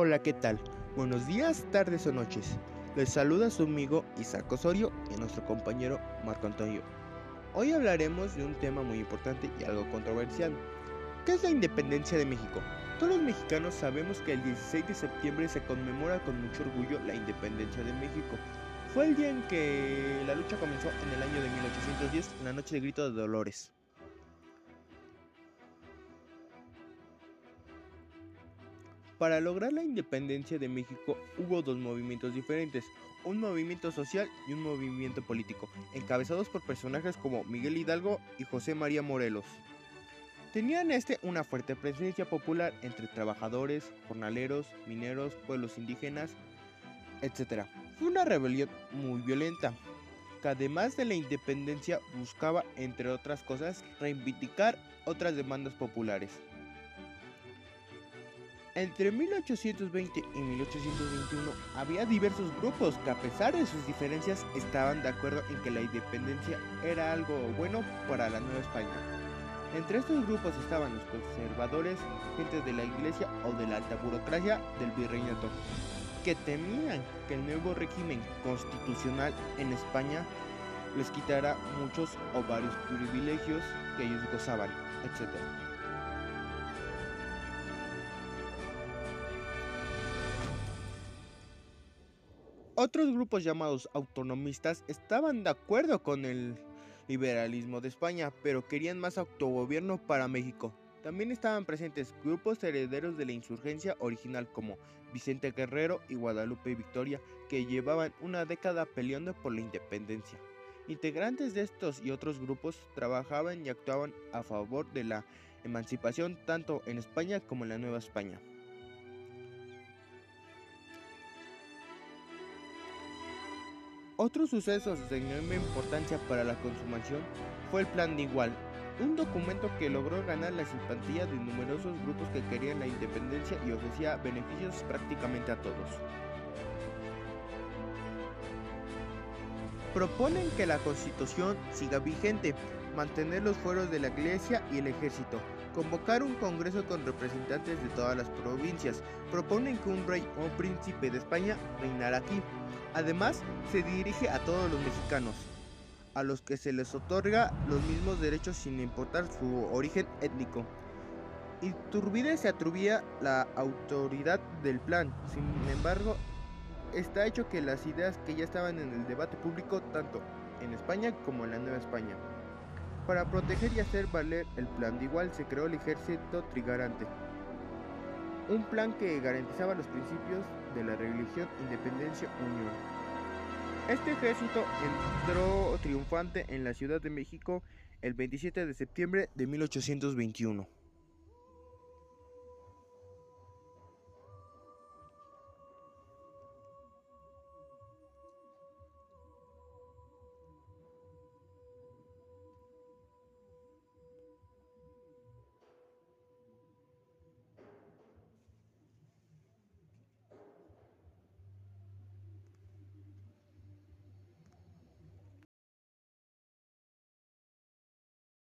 Hola, ¿qué tal? Buenos días, tardes o noches. Les saluda su amigo Isaac Osorio y nuestro compañero Marco Antonio. Hoy hablaremos de un tema muy importante y algo controversial. ¿Qué es la independencia de México? Todos los mexicanos sabemos que el 16 de septiembre se conmemora con mucho orgullo la independencia de México. Fue el día en que la lucha comenzó en el año de 1810, en la noche de grito de Dolores. Para lograr la independencia de México hubo dos movimientos diferentes, un movimiento social y un movimiento político, encabezados por personajes como Miguel Hidalgo y José María Morelos. Tenían este una fuerte presencia popular entre trabajadores, jornaleros, mineros, pueblos indígenas, etc. Fue una rebelión muy violenta, que además de la independencia buscaba, entre otras cosas, reivindicar otras demandas populares. Entre 1820 y 1821 había diversos grupos que a pesar de sus diferencias estaban de acuerdo en que la independencia era algo bueno para la Nueva España. Entre estos grupos estaban los conservadores, gente de la iglesia o de la alta burocracia del virreinato, que temían que el nuevo régimen constitucional en España les quitara muchos o varios privilegios que ellos gozaban, etc. Otros grupos llamados autonomistas estaban de acuerdo con el liberalismo de España, pero querían más autogobierno para México. También estaban presentes grupos herederos de la insurgencia original como Vicente Guerrero y Guadalupe Victoria, que llevaban una década peleando por la independencia. Integrantes de estos y otros grupos trabajaban y actuaban a favor de la emancipación tanto en España como en la Nueva España. Otro suceso de enorme importancia para la consumación fue el Plan de Igual, un documento que logró ganar la simpatía de numerosos grupos que querían la independencia y ofrecía beneficios prácticamente a todos. Proponen que la constitución siga vigente, mantener los fueros de la iglesia y el ejército, convocar un congreso con representantes de todas las provincias, proponen que un rey o príncipe de España reinara aquí, Además, se dirige a todos los mexicanos, a los que se les otorga los mismos derechos sin importar su origen étnico. Iturbide se atribuía la autoridad del plan, sin embargo, está hecho que las ideas que ya estaban en el debate público tanto en España como en la Nueva España. Para proteger y hacer valer el plan de igual se creó el ejército trigarante, un plan que garantizaba los principios de la religión, independencia, unión. Este ejército entró triunfante en la Ciudad de México el 27 de septiembre de 1821.